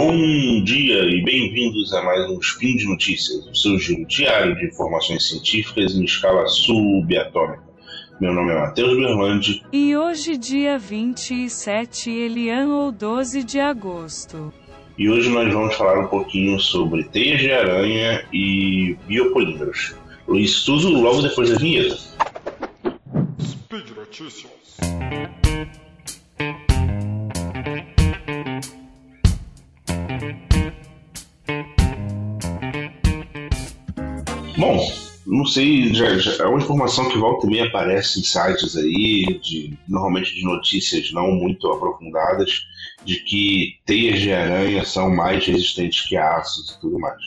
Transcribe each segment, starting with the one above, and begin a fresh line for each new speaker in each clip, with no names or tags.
Bom dia e bem-vindos a mais um Spin de Notícias, o seu giro diário de informações científicas em escala subatômica. Meu nome é Matheus Berlandi.
E hoje, dia 27 Elian ou 12 de agosto.
E hoje nós vamos falar um pouquinho sobre teias de aranha e biopolímeros. Isso tudo logo depois da vinheta.
Speed Notícias.
Bom, não sei, já, já, é uma informação que volta e meia aparece em sites aí, de, normalmente de notícias não muito aprofundadas, de que teias de aranha são mais resistentes que aços e tudo mais.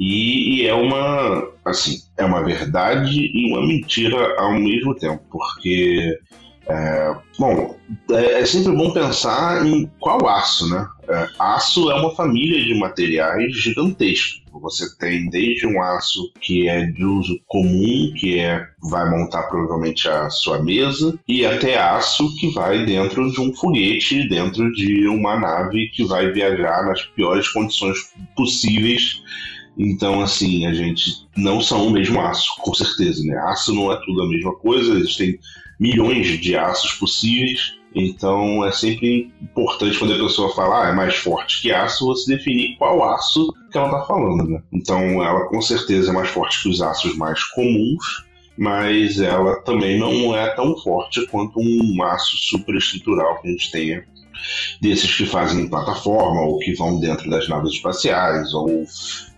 E, e, é uma, assim, é uma verdade e uma mentira ao mesmo tempo, porque, é, bom, é, é, sempre bom pensar em qual aço, né? É, aço é uma família de materiais gigantescos. Você tem desde um aço que é de uso comum, que é vai montar provavelmente a sua mesa, e até aço que vai dentro de um foguete, dentro de uma nave que vai viajar nas piores condições possíveis então, assim, a gente não são o mesmo aço, com certeza, né? Aço não é tudo a mesma coisa, existem milhões de aços possíveis. Então, é sempre importante quando a pessoa fala ah, é mais forte que aço, você definir qual aço que ela está falando, né? Então, ela com certeza é mais forte que os aços mais comuns, mas ela também não é tão forte quanto um aço superestrutural que a gente tenha desses que fazem plataforma ou que vão dentro das naves espaciais ou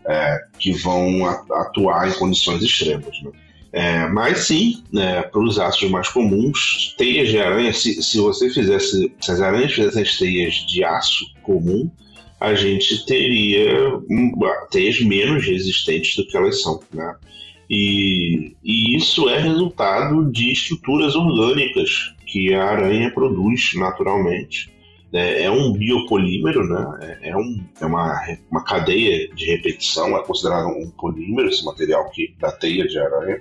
é, que vão atuar em condições extremas. Né? É, mas sim, né, para os aços mais comuns, teias de aranha, se, se você fizesse, se as aranhas fizessem as teias de aço comum, a gente teria um, teias menos resistentes do que elas são. Né? E, e isso é resultado de estruturas orgânicas que a aranha produz naturalmente é, é um biopolímero, né? É, é, um, é uma, uma cadeia de repetição, é considerado um polímero, esse material que, da teia de aranha.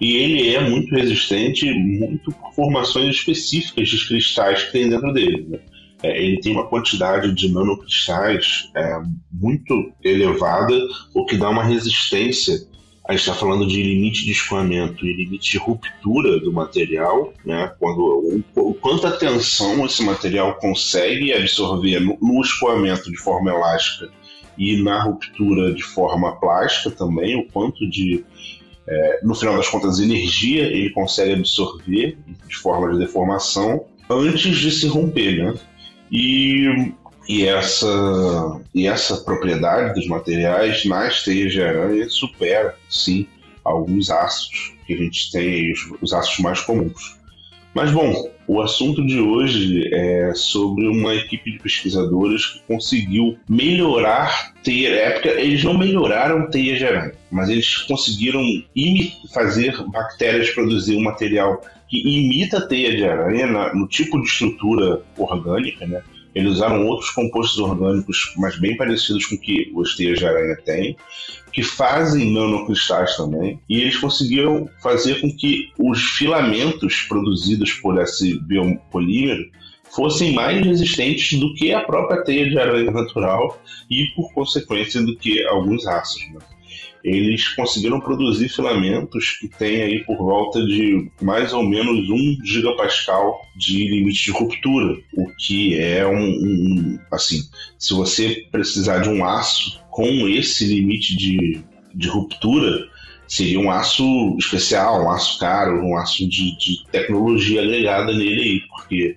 E ele é muito resistente, muito por formações específicas de cristais que tem dentro dele. Né? É, ele tem uma quantidade de nanocristais é, muito elevada, o que dá uma resistência a gente está falando de limite de escoamento e limite de ruptura do material, né? Quando o, o quanta tensão esse material consegue absorver no, no escoamento de forma elástica e na ruptura de forma plástica também, o quanto de é, no final das contas energia ele consegue absorver de forma de deformação antes de se romper, né? E e essa, e essa propriedade dos materiais nas teias de aranha supera, sim, alguns aços que a gente tem, os, os aços mais comuns. Mas, bom, o assunto de hoje é sobre uma equipe de pesquisadores que conseguiu melhorar teia. É porque eles não melhoraram teias de aranha, mas eles conseguiram fazer bactérias produzir um material que imita teia de aranha na, no tipo de estrutura orgânica, né? Eles usaram outros compostos orgânicos, mas bem parecidos com o que os teias de aranha têm, que fazem nanocristais também, e eles conseguiram fazer com que os filamentos produzidos por esse biopolímero fossem mais resistentes do que a própria teia de aranha natural e, por consequência, do que alguns aços. Né? Eles conseguiram produzir filamentos que têm aí por volta de mais ou menos 1 gigapascal de limite de ruptura, o que é um, um assim, se você precisar de um aço com esse limite de, de ruptura, seria um aço especial, um aço caro, um aço de, de tecnologia agregada nele aí, porque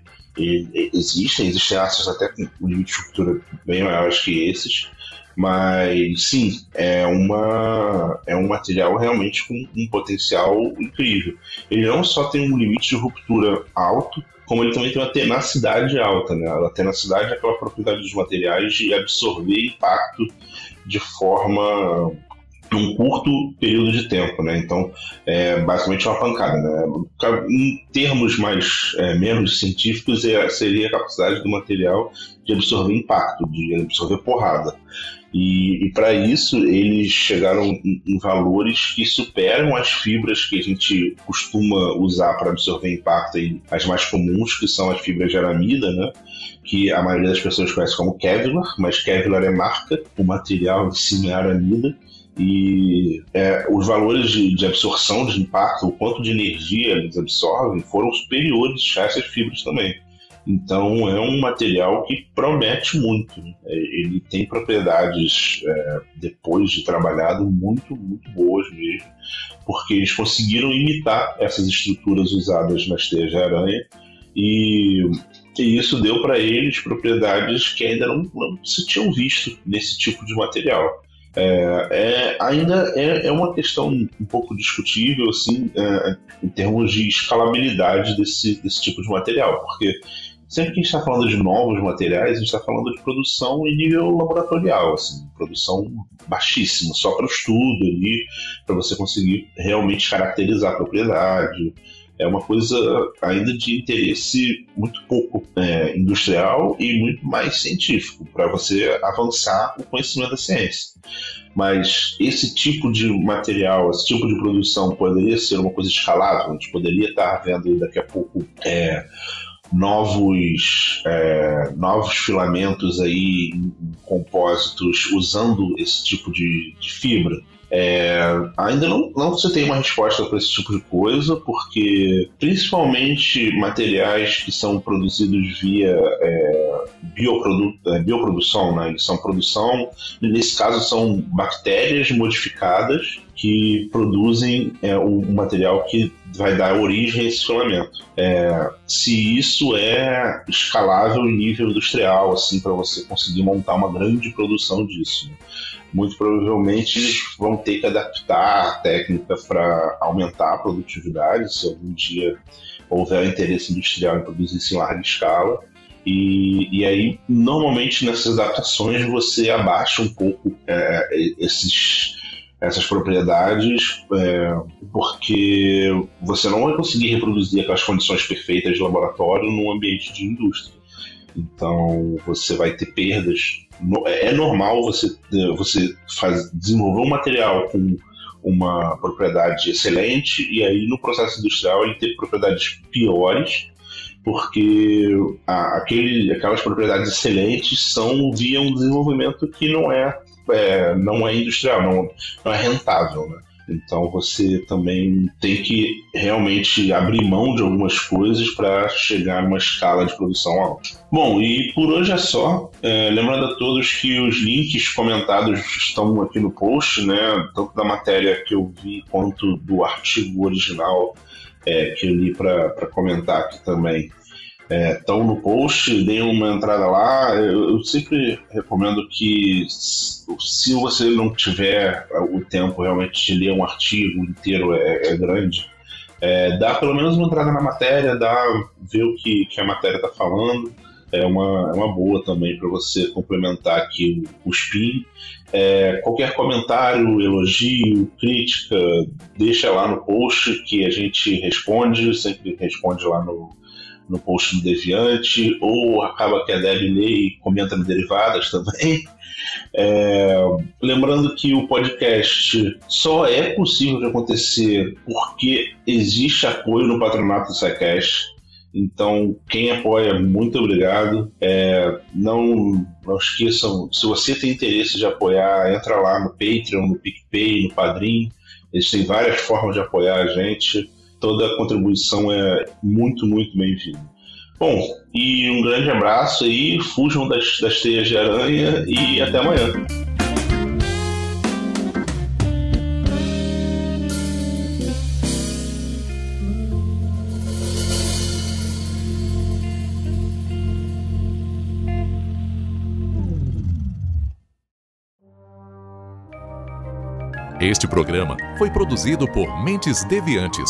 existem, existem aços até com limite de ruptura bem maiores que esses, mas sim, é, uma, é um material realmente com um potencial incrível. Ele não só tem um limite de ruptura alto, como ele também tem uma tenacidade alta. Né? A tenacidade é aquela propriedade dos materiais de absorver impacto de forma num curto período de tempo, né? Então, é basicamente uma pancada, né? Em termos mais é, menos científicos, é, seria a capacidade do material de absorver impacto, de absorver porrada. E, e para isso eles chegaram em, em, valores que superam as fibras que a gente costuma usar para absorver impacto, aí, as mais comuns, que são as fibras de aramida, né? que a maioria das pessoas conhece como Kevlar, mas Kevlar é marca, o material em si é aramida. E é, os valores de, de, absorção de impacto, o quanto de energia eles absorvem, foram superiores a essas fibras também. Então é um material que promete muito. Né? É, ele tem propriedades, é, depois de trabalhado, muito, muito boas mesmo, porque eles conseguiram imitar essas estruturas usadas nas teias de aranha e, e isso deu para eles propriedades que ainda não, não, se tinham visto nesse tipo de material. É, é, ainda é, é, uma questão um pouco discutível assim, é, em termos de escalabilidade desse, desse tipo de material, porque sempre que a gente está falando de novos materiais, a gente está falando de produção em nível laboratorial, assim, produção baixíssima, só para estudo ali, para você conseguir realmente caracterizar a propriedade. É uma coisa ainda de interesse muito pouco é, industrial e muito mais científico, para você avançar o conhecimento da ciência. Mas esse tipo de material, esse tipo de produção poderia ser uma coisa escalável, a gente poderia estar vendo daqui a pouco. É, novos, é, novos filamentos aí em compósitos usando esse tipo de, de fibra. É, ainda não, não se tem uma resposta para esse tipo de coisa, porque principalmente materiais que são produzidos via é, é, bioprodução, né? Eles são produção, nesse caso são bactérias modificadas que produzem é, um material que vai dar origem a esse filamento. É, se isso é escalável em nível industrial, assim, para você conseguir montar uma grande produção disso. Muito provavelmente vão ter que adaptar a técnica para aumentar a produtividade, se algum dia houver interesse industrial em produzir isso em larga escala. E, e aí, normalmente nessas adaptações, você abaixa um pouco é, esses, essas propriedades, é, porque você não vai conseguir reproduzir aquelas condições perfeitas de laboratório num ambiente de indústria. Então, você vai ter perdas é, é normal você, você faz, desenvolver um material com uma propriedade excelente e aí no processo industrial ele ter propriedades piores porque a, aquele, aquelas propriedades excelentes são via um desenvolvimento que não é, é não é industrial, não, não é rentável. Né? Então você também tem que realmente abrir mão de algumas coisas para chegar numa escala de produção alta. Bom, e por hoje é só. É, lembrando a todos que os links comentados estão aqui no post, né? Tanto da matéria que eu vi quanto do artigo original é, que eu li para comentar aqui também estão é, no post, deem uma entrada lá. Eu, eu, sempre recomendo que, se você não tiver o tempo realmente de ler um artigo inteiro, é, é grande, é, dá pelo menos uma entrada na matéria, dá ver o que, que a matéria está falando. É uma, é uma boa também para você complementar aqui o, o spin. É, qualquer comentário, elogio, crítica, deixa lá no post que a gente responde, sempre responde lá no, no post do Deviante, ou acaba que a Deb lê e comenta no Derivadas também. É, lembrando que o podcast só é possível de acontecer porque existe apoio no patronato do SciCast. Então, quem apoia, muito obrigado. É, não, não esqueçam, se você tem interesse de apoiar, entra lá no Patreon, no PicPay, no Padrim. Eles têm várias formas de apoiar a gente toda contribuição é muito, muito bem-vinda. Bom, e um grande abraço aí, fujam das, das teias de aranha e até amanhã.
Este programa foi produzido por Mentes Deviantes